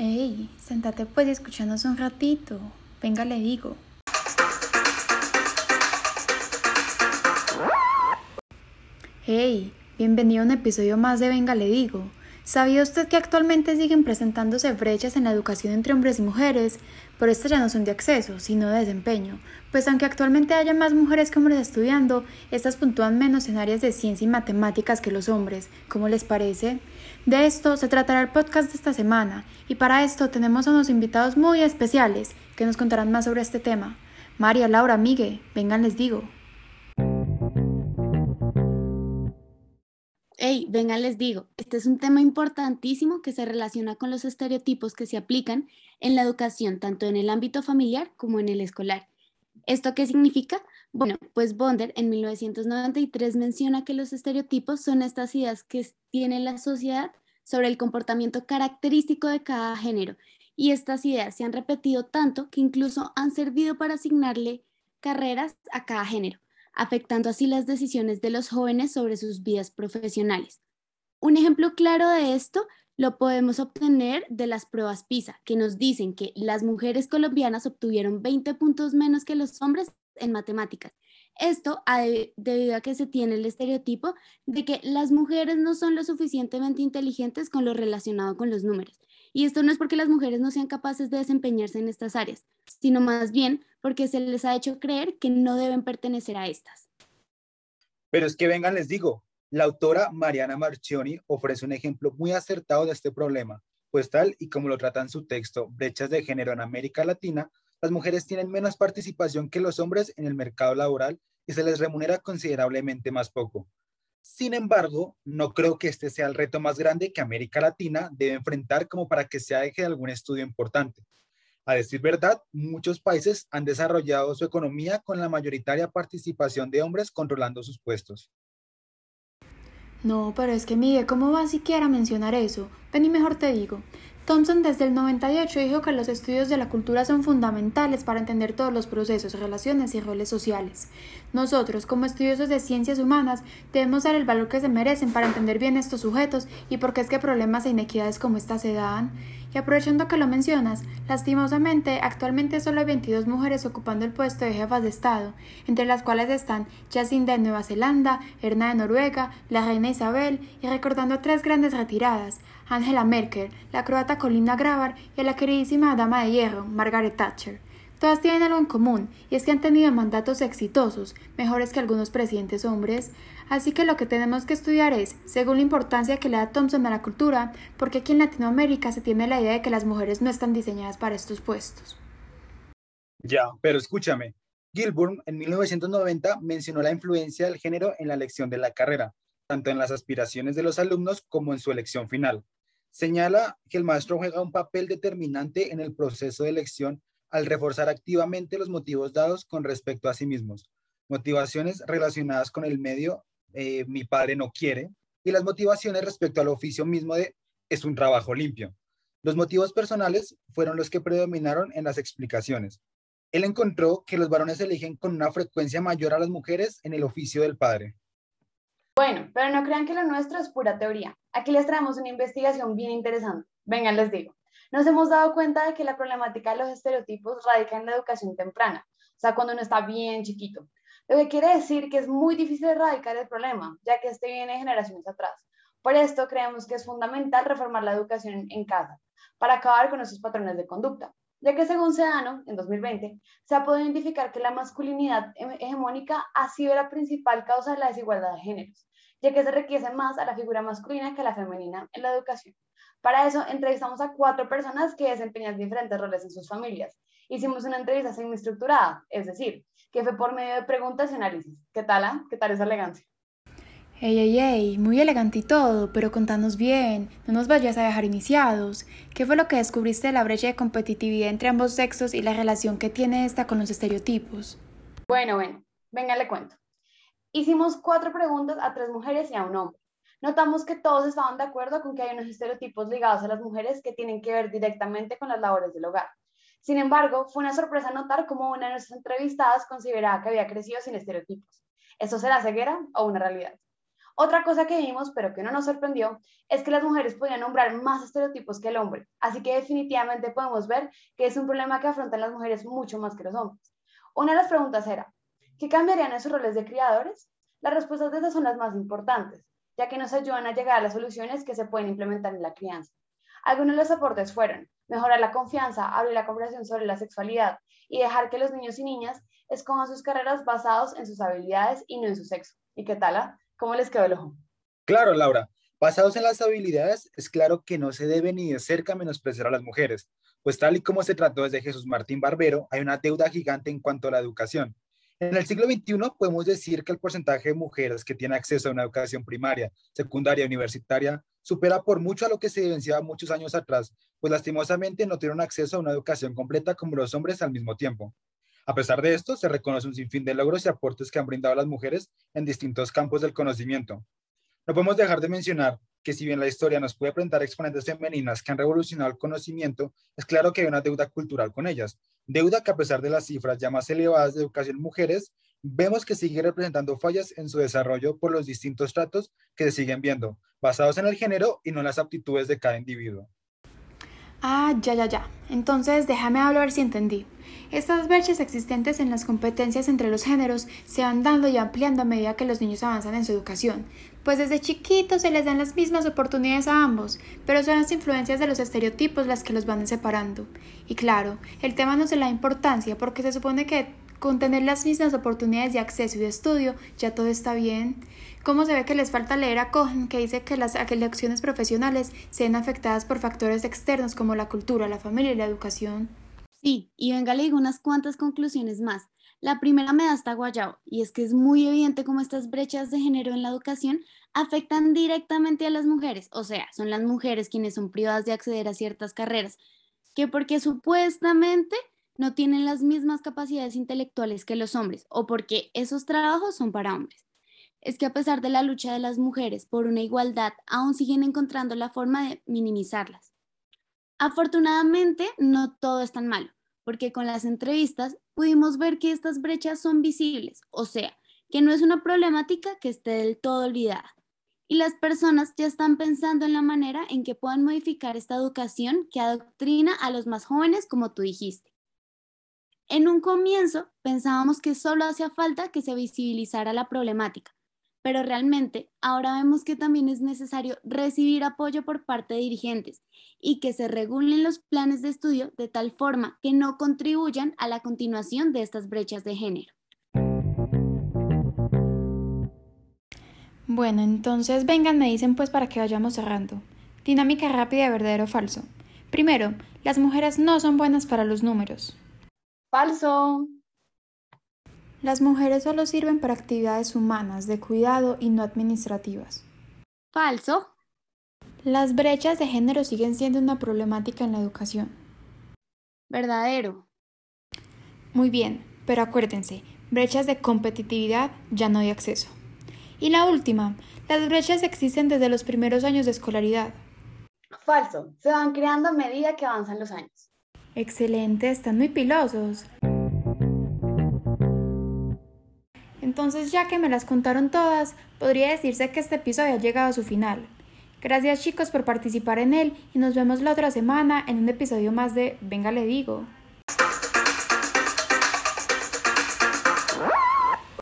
Ey, sentate pues y escuchanos un ratito. Venga, le digo. Hey, bienvenido a un episodio más de Venga, le digo. ¿Sabía usted que actualmente siguen presentándose brechas en la educación entre hombres y mujeres? Pero estas ya no son de acceso, sino de desempeño, pues aunque actualmente haya más mujeres que hombres estudiando, estas puntúan menos en áreas de ciencia y matemáticas que los hombres. ¿Cómo les parece? De esto se tratará el podcast de esta semana, y para esto tenemos a unos invitados muy especiales que nos contarán más sobre este tema. María, Laura, Migue, vengan les digo. Vengan, les digo, este es un tema importantísimo que se relaciona con los estereotipos que se aplican en la educación, tanto en el ámbito familiar como en el escolar. ¿Esto qué significa? Bueno, pues Bonder en 1993 menciona que los estereotipos son estas ideas que tiene la sociedad sobre el comportamiento característico de cada género. Y estas ideas se han repetido tanto que incluso han servido para asignarle carreras a cada género afectando así las decisiones de los jóvenes sobre sus vidas profesionales. Un ejemplo claro de esto lo podemos obtener de las pruebas PISA, que nos dicen que las mujeres colombianas obtuvieron 20 puntos menos que los hombres en matemáticas. Esto debido a que se tiene el estereotipo de que las mujeres no son lo suficientemente inteligentes con lo relacionado con los números. Y esto no es porque las mujeres no sean capaces de desempeñarse en estas áreas, sino más bien porque se les ha hecho creer que no deben pertenecer a estas. Pero es que vengan, les digo, la autora Mariana Marchioni ofrece un ejemplo muy acertado de este problema, pues tal y como lo trata en su texto Brechas de Género en América Latina, las mujeres tienen menos participación que los hombres en el mercado laboral y se les remunera considerablemente más poco. Sin embargo, no creo que este sea el reto más grande que América Latina debe enfrentar como para que se deje algún estudio importante. A decir verdad, muchos países han desarrollado su economía con la mayoritaria participación de hombres controlando sus puestos. No, pero es que Miguel, ¿cómo va siquiera a mencionar eso? Ven y mejor te digo. Thompson desde el 98 dijo que los estudios de la cultura son fundamentales para entender todos los procesos, relaciones y roles sociales. Nosotros, como estudiosos de ciencias humanas, debemos dar el valor que se merecen para entender bien estos sujetos y por qué es que problemas e inequidades como estas se dan. Y aprovechando que lo mencionas, lastimosamente, actualmente solo hay 22 mujeres ocupando el puesto de jefas de Estado, entre las cuales están Jacinda de Nueva Zelanda, Erna de Noruega, la reina Isabel y recordando tres grandes retiradas, Angela Merkel, la croata Colina Grabar y a la queridísima dama de hierro, Margaret Thatcher. Todas tienen algo en común, y es que han tenido mandatos exitosos, mejores que algunos presidentes hombres, así que lo que tenemos que estudiar es, según la importancia que le da Thompson a la cultura, porque aquí en Latinoamérica se tiene la idea de que las mujeres no están diseñadas para estos puestos. Ya, pero escúchame, Gilburn en 1990 mencionó la influencia del género en la elección de la carrera, tanto en las aspiraciones de los alumnos como en su elección final. Señala que el maestro juega un papel determinante en el proceso de elección al reforzar activamente los motivos dados con respecto a sí mismos, motivaciones relacionadas con el medio, eh, mi padre no quiere, y las motivaciones respecto al oficio mismo de es un trabajo limpio. Los motivos personales fueron los que predominaron en las explicaciones. Él encontró que los varones eligen con una frecuencia mayor a las mujeres en el oficio del padre. Bueno, pero no crean que lo nuestro es pura teoría. Aquí les traemos una investigación bien interesante. Vengan, les digo. Nos hemos dado cuenta de que la problemática de los estereotipos radica en la educación temprana, o sea, cuando uno está bien chiquito. Lo que quiere decir que es muy difícil erradicar el problema, ya que este viene generaciones atrás. Por esto creemos que es fundamental reformar la educación en casa, para acabar con esos patrones de conducta, ya que según Sedano, en 2020, se ha podido identificar que la masculinidad hegemónica ha sido la principal causa de la desigualdad de géneros ya que se requiere más a la figura masculina que a la femenina en la educación. Para eso entrevistamos a cuatro personas que desempeñan diferentes roles en sus familias. Hicimos una entrevista semi-estructurada, es decir, que fue por medio de preguntas y análisis. ¿Qué tal? Ah? ¿Qué tal esa elegancia? Ey, ey, ey, muy elegante y todo, pero contanos bien, no nos vayas a dejar iniciados. ¿Qué fue lo que descubriste de la brecha de competitividad entre ambos sexos y la relación que tiene esta con los estereotipos? Bueno, bueno, venga, le cuento. Hicimos cuatro preguntas a tres mujeres y a un hombre. Notamos que todos estaban de acuerdo con que hay unos estereotipos ligados a las mujeres que tienen que ver directamente con las labores del hogar. Sin embargo, fue una sorpresa notar cómo una de nuestras entrevistadas consideraba que había crecido sin estereotipos. ¿Eso será ceguera o una realidad? Otra cosa que vimos, pero que no nos sorprendió, es que las mujeres podían nombrar más estereotipos que el hombre. Así que definitivamente podemos ver que es un problema que afrontan las mujeres mucho más que los hombres. Una de las preguntas era, ¿qué cambiarían en sus roles de criadores? Las respuestas de esas son las más importantes, ya que nos ayudan a llegar a las soluciones que se pueden implementar en la crianza. Algunos de los aportes fueron mejorar la confianza, abrir la conversación sobre la sexualidad y dejar que los niños y niñas escojan sus carreras basados en sus habilidades y no en su sexo. ¿Y qué tal? Ah? ¿Cómo les quedó el ojo? Claro, Laura. Basados en las habilidades, es claro que no se debe ni de cerca menospreciar a las mujeres, pues tal y como se trató desde Jesús Martín Barbero, hay una deuda gigante en cuanto a la educación. En el siglo XXI podemos decir que el porcentaje de mujeres que tienen acceso a una educación primaria, secundaria, universitaria, supera por mucho a lo que se evidenciaba muchos años atrás, pues lastimosamente no tienen acceso a una educación completa como los hombres al mismo tiempo. A pesar de esto, se reconoce un sinfín de logros y aportes que han brindado las mujeres en distintos campos del conocimiento. No podemos dejar de mencionar que si bien la historia nos puede presentar exponentes femeninas que han revolucionado el conocimiento, es claro que hay una deuda cultural con ellas. Deuda que a pesar de las cifras ya más elevadas de educación mujeres, vemos que sigue representando fallas en su desarrollo por los distintos tratos que se siguen viendo, basados en el género y no en las aptitudes de cada individuo. Ah, ya, ya, ya. Entonces déjame hablar si entendí. Estas brechas existentes en las competencias entre los géneros se van dando y ampliando a medida que los niños avanzan en su educación, pues desde chiquitos se les dan las mismas oportunidades a ambos, pero son las influencias de los estereotipos las que los van separando. Y claro, el tema no le da importancia porque se supone que con tener las mismas oportunidades de acceso y de estudio ya todo está bien. ¿Cómo se ve que les falta leer a Cohen, que dice que las elecciones profesionales se ven afectadas por factores externos como la cultura, la familia y la educación? Sí, y venga, le digo unas cuantas conclusiones más. La primera me da hasta guayao, y es que es muy evidente cómo estas brechas de género en la educación afectan directamente a las mujeres, o sea, son las mujeres quienes son privadas de acceder a ciertas carreras, que porque supuestamente no tienen las mismas capacidades intelectuales que los hombres, o porque esos trabajos son para hombres. Es que a pesar de la lucha de las mujeres por una igualdad, aún siguen encontrando la forma de minimizarlas. Afortunadamente, no todo es tan malo, porque con las entrevistas pudimos ver que estas brechas son visibles, o sea, que no es una problemática que esté del todo olvidada. Y las personas ya están pensando en la manera en que puedan modificar esta educación que adoctrina a los más jóvenes, como tú dijiste. En un comienzo pensábamos que solo hacía falta que se visibilizara la problemática, pero realmente ahora vemos que también es necesario recibir apoyo por parte de dirigentes y que se regulen los planes de estudio de tal forma que no contribuyan a la continuación de estas brechas de género. Bueno, entonces vengan, me dicen pues para que vayamos cerrando. Dinámica rápida de verdadero o falso. Primero, las mujeres no son buenas para los números. Falso. Las mujeres solo sirven para actividades humanas, de cuidado y no administrativas. Falso. Las brechas de género siguen siendo una problemática en la educación. Verdadero. Muy bien, pero acuérdense, brechas de competitividad ya no hay acceso. Y la última, las brechas existen desde los primeros años de escolaridad. Falso, se van creando a medida que avanzan los años. Excelente, están muy pilosos. Entonces, ya que me las contaron todas, podría decirse que este episodio ha llegado a su final. Gracias chicos por participar en él y nos vemos la otra semana en un episodio más de Venga le digo.